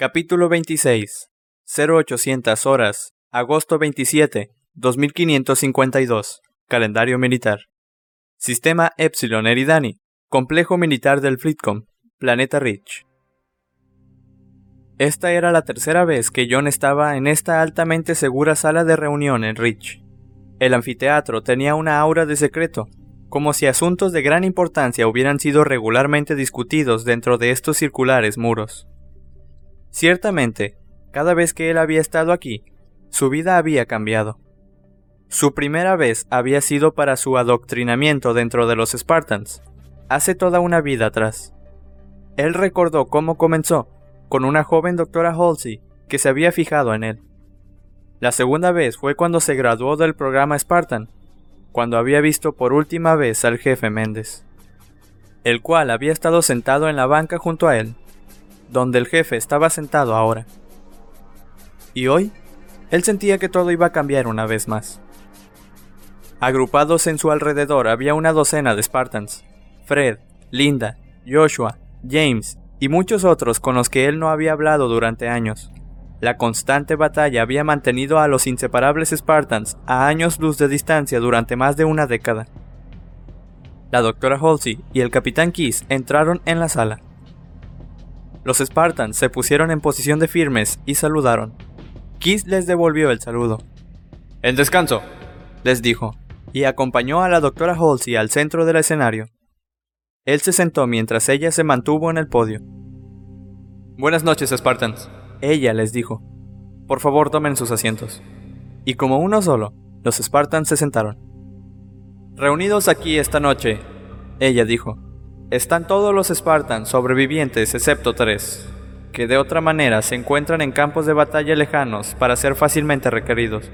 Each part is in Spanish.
Capítulo 26. 0800 horas. Agosto 27. 2552. Calendario militar. Sistema Epsilon Eridani. Complejo militar del Fleetcom. Planeta Rich. Esta era la tercera vez que John estaba en esta altamente segura sala de reunión en Rich. El anfiteatro tenía una aura de secreto, como si asuntos de gran importancia hubieran sido regularmente discutidos dentro de estos circulares muros. Ciertamente, cada vez que él había estado aquí, su vida había cambiado. Su primera vez había sido para su adoctrinamiento dentro de los Spartans, hace toda una vida atrás. Él recordó cómo comenzó, con una joven doctora Halsey que se había fijado en él. La segunda vez fue cuando se graduó del programa Spartan, cuando había visto por última vez al jefe Méndez, el cual había estado sentado en la banca junto a él, donde el jefe estaba sentado ahora. Y hoy, él sentía que todo iba a cambiar una vez más. Agrupados en su alrededor había una docena de Spartans, Fred, Linda, Joshua, James y muchos otros con los que él no había hablado durante años. La constante batalla había mantenido a los inseparables Spartans a años luz de distancia durante más de una década. La doctora Halsey y el capitán Keys entraron en la sala. Los Spartans se pusieron en posición de firmes y saludaron. Keys les devolvió el saludo. El descanso, les dijo, y acompañó a la doctora Halsey al centro del escenario. Él se sentó mientras ella se mantuvo en el podio. Buenas noches, Spartans. Ella les dijo, por favor tomen sus asientos. Y como uno solo, los Spartans se sentaron. Reunidos aquí esta noche, ella dijo, están todos los Spartans sobrevivientes excepto tres, que de otra manera se encuentran en campos de batalla lejanos para ser fácilmente requeridos.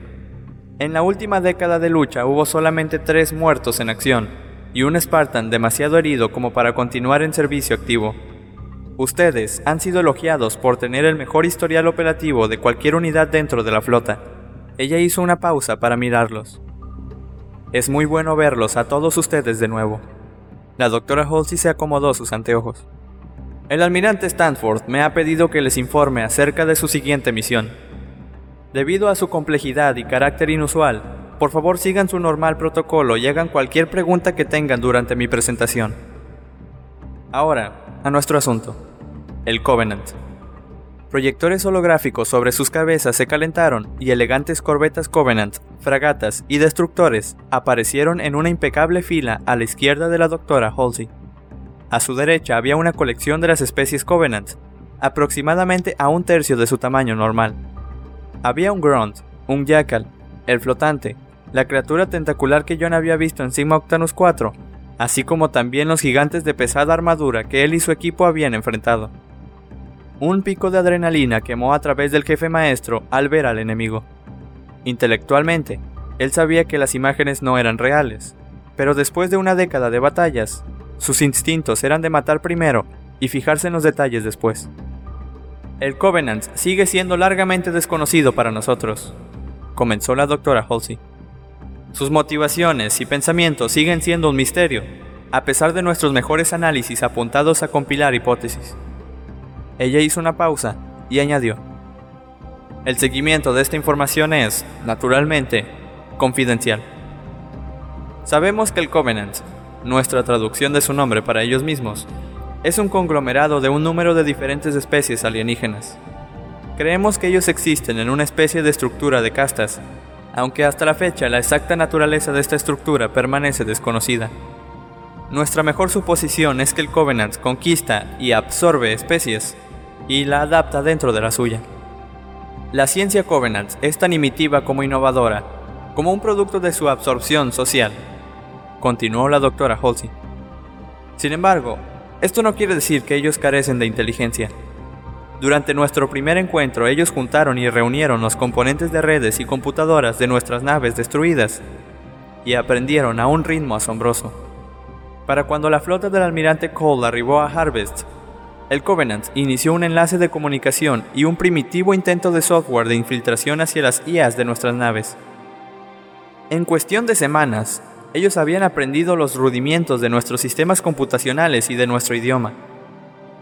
En la última década de lucha hubo solamente tres muertos en acción, y un Spartan demasiado herido como para continuar en servicio activo. Ustedes han sido elogiados por tener el mejor historial operativo de cualquier unidad dentro de la flota. Ella hizo una pausa para mirarlos. Es muy bueno verlos a todos ustedes de nuevo. La doctora Halsey se acomodó sus anteojos. El almirante Stanford me ha pedido que les informe acerca de su siguiente misión. Debido a su complejidad y carácter inusual, por favor sigan su normal protocolo y hagan cualquier pregunta que tengan durante mi presentación. Ahora, a nuestro asunto. El Covenant. Proyectores holográficos sobre sus cabezas se calentaron y elegantes corbetas Covenant, fragatas y destructores aparecieron en una impecable fila a la izquierda de la doctora Halsey. A su derecha había una colección de las especies Covenant, aproximadamente a un tercio de su tamaño normal. Había un Grunt, un Jackal, el flotante, la criatura tentacular que John había visto en Sigma Octanus 4 así como también los gigantes de pesada armadura que él y su equipo habían enfrentado. Un pico de adrenalina quemó a través del jefe maestro al ver al enemigo. Intelectualmente, él sabía que las imágenes no eran reales, pero después de una década de batallas, sus instintos eran de matar primero y fijarse en los detalles después. El Covenant sigue siendo largamente desconocido para nosotros, comenzó la doctora Halsey. Sus motivaciones y pensamientos siguen siendo un misterio, a pesar de nuestros mejores análisis apuntados a compilar hipótesis. Ella hizo una pausa y añadió, el seguimiento de esta información es, naturalmente, confidencial. Sabemos que el Covenant, nuestra traducción de su nombre para ellos mismos, es un conglomerado de un número de diferentes especies alienígenas. Creemos que ellos existen en una especie de estructura de castas aunque hasta la fecha la exacta naturaleza de esta estructura permanece desconocida. Nuestra mejor suposición es que el Covenant conquista y absorbe especies y la adapta dentro de la suya. La ciencia Covenant es tan inmitiva como innovadora, como un producto de su absorción social, continuó la doctora Halsey. Sin embargo, esto no quiere decir que ellos carecen de inteligencia. Durante nuestro primer encuentro ellos juntaron y reunieron los componentes de redes y computadoras de nuestras naves destruidas y aprendieron a un ritmo asombroso. Para cuando la flota del almirante Cole arribó a Harvest, el Covenant inició un enlace de comunicación y un primitivo intento de software de infiltración hacia las IAs de nuestras naves. En cuestión de semanas, ellos habían aprendido los rudimentos de nuestros sistemas computacionales y de nuestro idioma.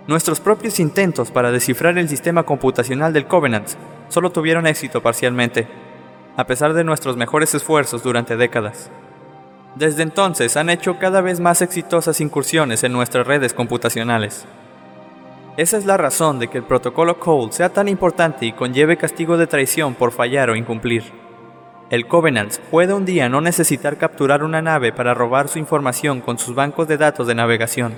Nuestros propios intentos para descifrar el sistema computacional del Covenant solo tuvieron éxito parcialmente, a pesar de nuestros mejores esfuerzos durante décadas. Desde entonces han hecho cada vez más exitosas incursiones en nuestras redes computacionales. Esa es la razón de que el protocolo Cole sea tan importante y conlleve castigo de traición por fallar o incumplir. El Covenant puede un día no necesitar capturar una nave para robar su información con sus bancos de datos de navegación.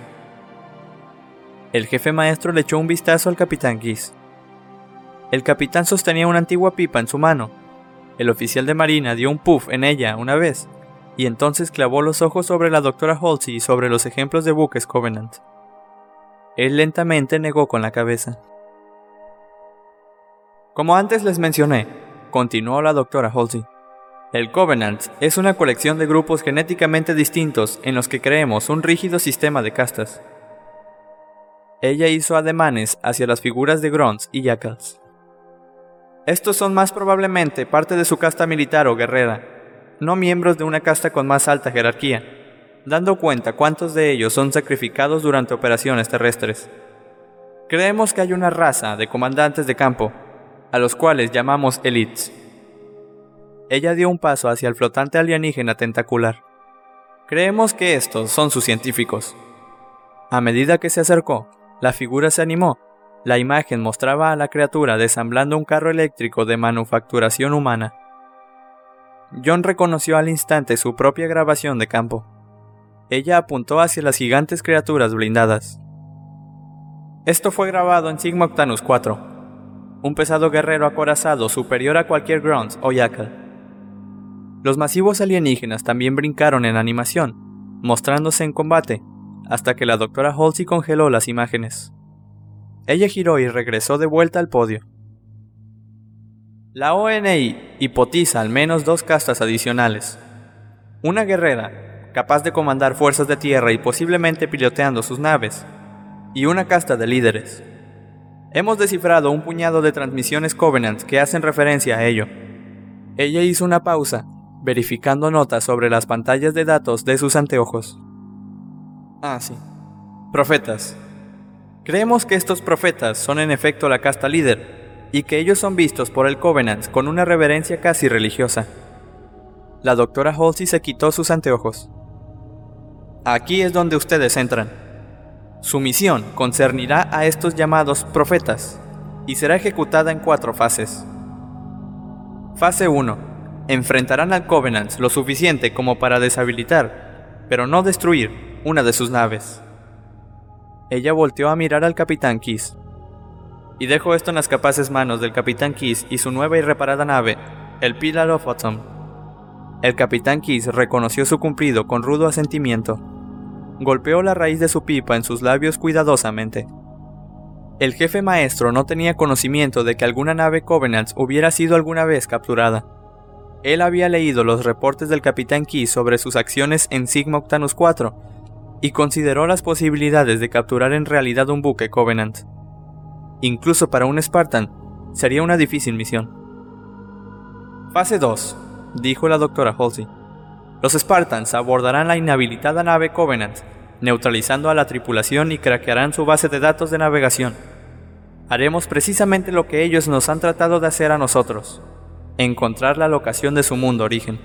El jefe maestro le echó un vistazo al capitán Giz. El capitán sostenía una antigua pipa en su mano. El oficial de marina dio un puff en ella una vez, y entonces clavó los ojos sobre la doctora Halsey y sobre los ejemplos de buques Covenant. Él lentamente negó con la cabeza. Como antes les mencioné, continuó la doctora Halsey, el Covenant es una colección de grupos genéticamente distintos en los que creemos un rígido sistema de castas. Ella hizo ademanes hacia las figuras de Grunts y Jackals. Estos son más probablemente parte de su casta militar o guerrera, no miembros de una casta con más alta jerarquía dando cuenta cuántos de ellos son sacrificados durante operaciones terrestres. Creemos que hay una raza de comandantes de campo, a los cuales llamamos elites. Ella dio un paso hacia el flotante alienígena tentacular. Creemos que estos son sus científicos. A medida que se acercó, la figura se animó. La imagen mostraba a la criatura desamblando un carro eléctrico de manufacturación humana. John reconoció al instante su propia grabación de campo. Ella apuntó hacia las gigantes criaturas blindadas. Esto fue grabado en Sigma Octanus 4, un pesado guerrero acorazado superior a cualquier Grunts o Yakkal. Los masivos alienígenas también brincaron en animación, mostrándose en combate, hasta que la doctora Halsey congeló las imágenes. Ella giró y regresó de vuelta al podio. La ONI hipotiza al menos dos castas adicionales. Una guerrera capaz de comandar fuerzas de tierra y posiblemente piloteando sus naves, y una casta de líderes. Hemos descifrado un puñado de transmisiones Covenant que hacen referencia a ello. Ella hizo una pausa, verificando notas sobre las pantallas de datos de sus anteojos. Ah, sí. Profetas. Creemos que estos profetas son en efecto la casta líder, y que ellos son vistos por el Covenant con una reverencia casi religiosa. La doctora Halsey se quitó sus anteojos. Aquí es donde ustedes entran. Su misión concernirá a estos llamados profetas y será ejecutada en cuatro fases. Fase 1. Enfrentarán al Covenant lo suficiente como para deshabilitar, pero no destruir, una de sus naves. Ella volteó a mirar al Capitán Kiss. Y dejó esto en las capaces manos del Capitán Kiss y su nueva y reparada nave, el Pillar of Autumn. El Capitán Kiss reconoció su cumplido con rudo asentimiento golpeó la raíz de su pipa en sus labios cuidadosamente. El jefe maestro no tenía conocimiento de que alguna nave Covenant hubiera sido alguna vez capturada. Él había leído los reportes del Capitán Key sobre sus acciones en Sigma Octanus 4 y consideró las posibilidades de capturar en realidad un buque Covenant. Incluso para un Spartan, sería una difícil misión. Fase 2, dijo la doctora Halsey. Los Spartans abordarán la inhabilitada nave Covenant, neutralizando a la tripulación y craquearán su base de datos de navegación. Haremos precisamente lo que ellos nos han tratado de hacer a nosotros, encontrar la locación de su mundo origen.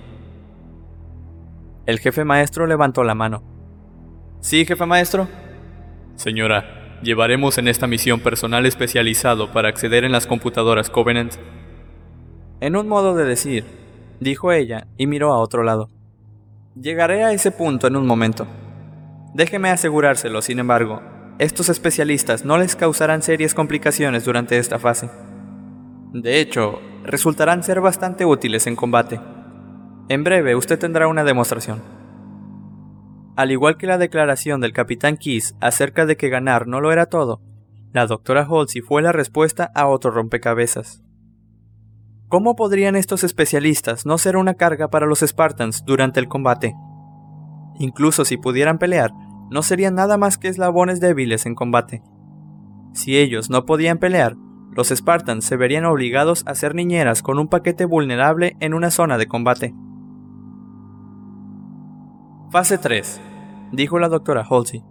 El jefe maestro levantó la mano. ¿Sí, jefe maestro? Señora, llevaremos en esta misión personal especializado para acceder en las computadoras Covenant. En un modo de decir, dijo ella y miró a otro lado. Llegaré a ese punto en un momento. Déjeme asegurárselo, sin embargo, estos especialistas no les causarán serias complicaciones durante esta fase. De hecho, resultarán ser bastante útiles en combate. En breve usted tendrá una demostración. Al igual que la declaración del capitán Kiss acerca de que ganar no lo era todo, la doctora Halsey fue la respuesta a otro rompecabezas. ¿Cómo podrían estos especialistas no ser una carga para los Spartans durante el combate? Incluso si pudieran pelear, no serían nada más que eslabones débiles en combate. Si ellos no podían pelear, los Spartans se verían obligados a ser niñeras con un paquete vulnerable en una zona de combate. Fase 3, dijo la doctora Halsey.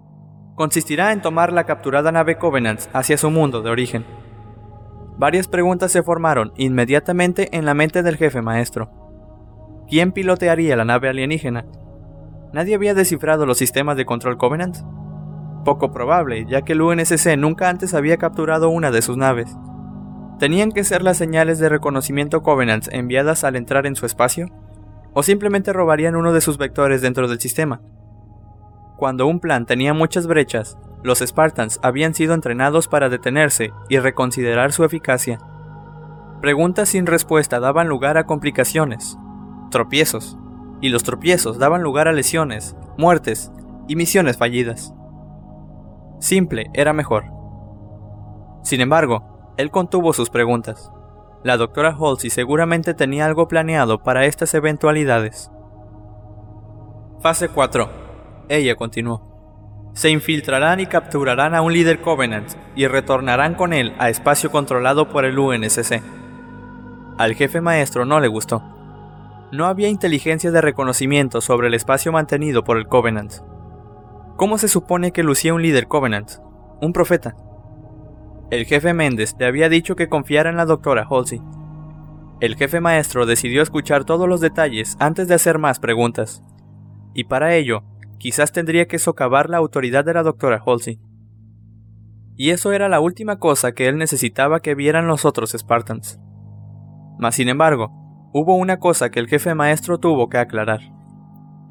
consistirá en tomar la capturada nave Covenant hacia su mundo de origen. Varias preguntas se formaron inmediatamente en la mente del jefe maestro. ¿Quién pilotearía la nave alienígena? ¿Nadie había descifrado los sistemas de control Covenant? Poco probable, ya que el UNSC nunca antes había capturado una de sus naves. ¿Tenían que ser las señales de reconocimiento Covenant enviadas al entrar en su espacio? ¿O simplemente robarían uno de sus vectores dentro del sistema? Cuando un plan tenía muchas brechas, los Spartans habían sido entrenados para detenerse y reconsiderar su eficacia. Preguntas sin respuesta daban lugar a complicaciones, tropiezos, y los tropiezos daban lugar a lesiones, muertes y misiones fallidas. Simple era mejor. Sin embargo, él contuvo sus preguntas. La doctora Halsey seguramente tenía algo planeado para estas eventualidades. Fase 4. Ella continuó. Se infiltrarán y capturarán a un líder Covenant y retornarán con él a espacio controlado por el UNSC. Al jefe maestro no le gustó. No había inteligencia de reconocimiento sobre el espacio mantenido por el Covenant. ¿Cómo se supone que lucía un líder Covenant? Un profeta. El jefe Méndez le había dicho que confiara en la doctora Halsey. El jefe maestro decidió escuchar todos los detalles antes de hacer más preguntas. Y para ello, quizás tendría que socavar la autoridad de la doctora Halsey. Y eso era la última cosa que él necesitaba que vieran los otros Spartans. Mas sin embargo, hubo una cosa que el jefe maestro tuvo que aclarar.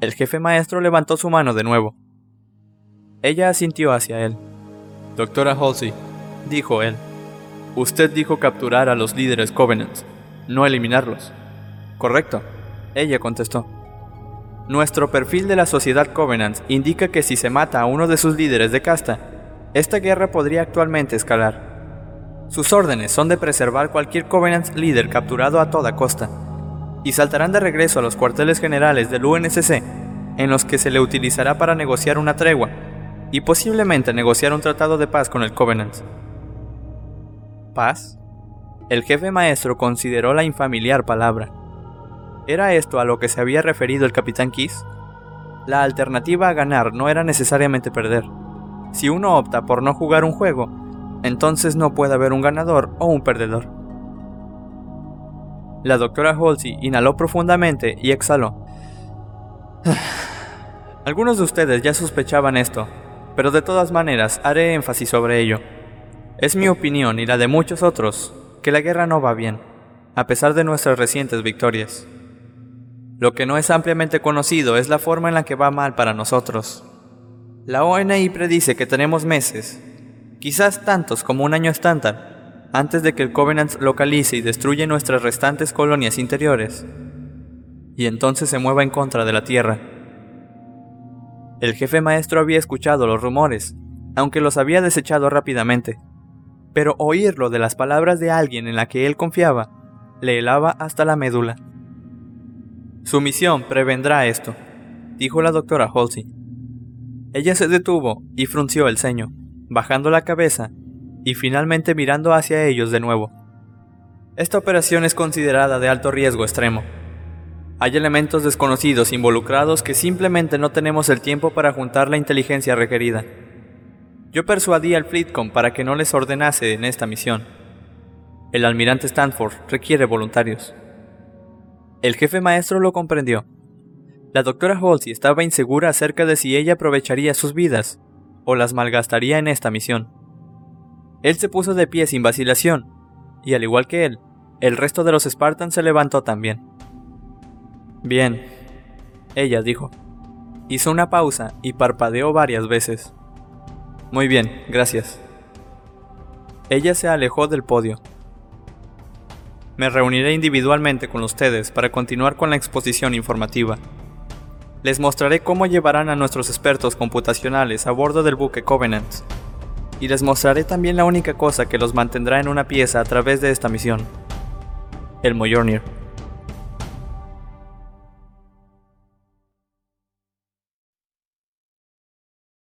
El jefe maestro levantó su mano de nuevo. Ella asintió hacia él. Doctora Halsey, dijo él. Usted dijo capturar a los líderes Covenant, no eliminarlos. Correcto, ella contestó. Nuestro perfil de la sociedad Covenant indica que si se mata a uno de sus líderes de casta, esta guerra podría actualmente escalar. Sus órdenes son de preservar cualquier Covenant líder capturado a toda costa, y saltarán de regreso a los cuarteles generales del UNSC, en los que se le utilizará para negociar una tregua, y posiblemente negociar un tratado de paz con el Covenant paz? El jefe maestro consideró la infamiliar palabra. ¿Era esto a lo que se había referido el capitán Kiss? La alternativa a ganar no era necesariamente perder. Si uno opta por no jugar un juego, entonces no puede haber un ganador o un perdedor. La doctora Halsey inhaló profundamente y exhaló. Algunos de ustedes ya sospechaban esto, pero de todas maneras haré énfasis sobre ello. Es mi opinión y la de muchos otros que la guerra no va bien, a pesar de nuestras recientes victorias. Lo que no es ampliamente conocido es la forma en la que va mal para nosotros. La ONI predice que tenemos meses, quizás tantos como un año estándar, antes de que el Covenant localice y destruya nuestras restantes colonias interiores, y entonces se mueva en contra de la Tierra. El jefe maestro había escuchado los rumores, aunque los había desechado rápidamente pero oírlo de las palabras de alguien en la que él confiaba le helaba hasta la médula. Su misión prevendrá esto, dijo la doctora Halsey. Ella se detuvo y frunció el ceño, bajando la cabeza y finalmente mirando hacia ellos de nuevo. Esta operación es considerada de alto riesgo extremo. Hay elementos desconocidos involucrados que simplemente no tenemos el tiempo para juntar la inteligencia requerida. Yo persuadí al Fleetcom para que no les ordenase en esta misión. El almirante Stanford requiere voluntarios. El jefe maestro lo comprendió. La doctora Halsey estaba insegura acerca de si ella aprovecharía sus vidas o las malgastaría en esta misión. Él se puso de pie sin vacilación, y al igual que él, el resto de los Spartans se levantó también. Bien, ella dijo. Hizo una pausa y parpadeó varias veces. Muy bien, gracias. Ella se alejó del podio. Me reuniré individualmente con ustedes para continuar con la exposición informativa. Les mostraré cómo llevarán a nuestros expertos computacionales a bordo del buque Covenant. Y les mostraré también la única cosa que los mantendrá en una pieza a través de esta misión. El Mjolnir.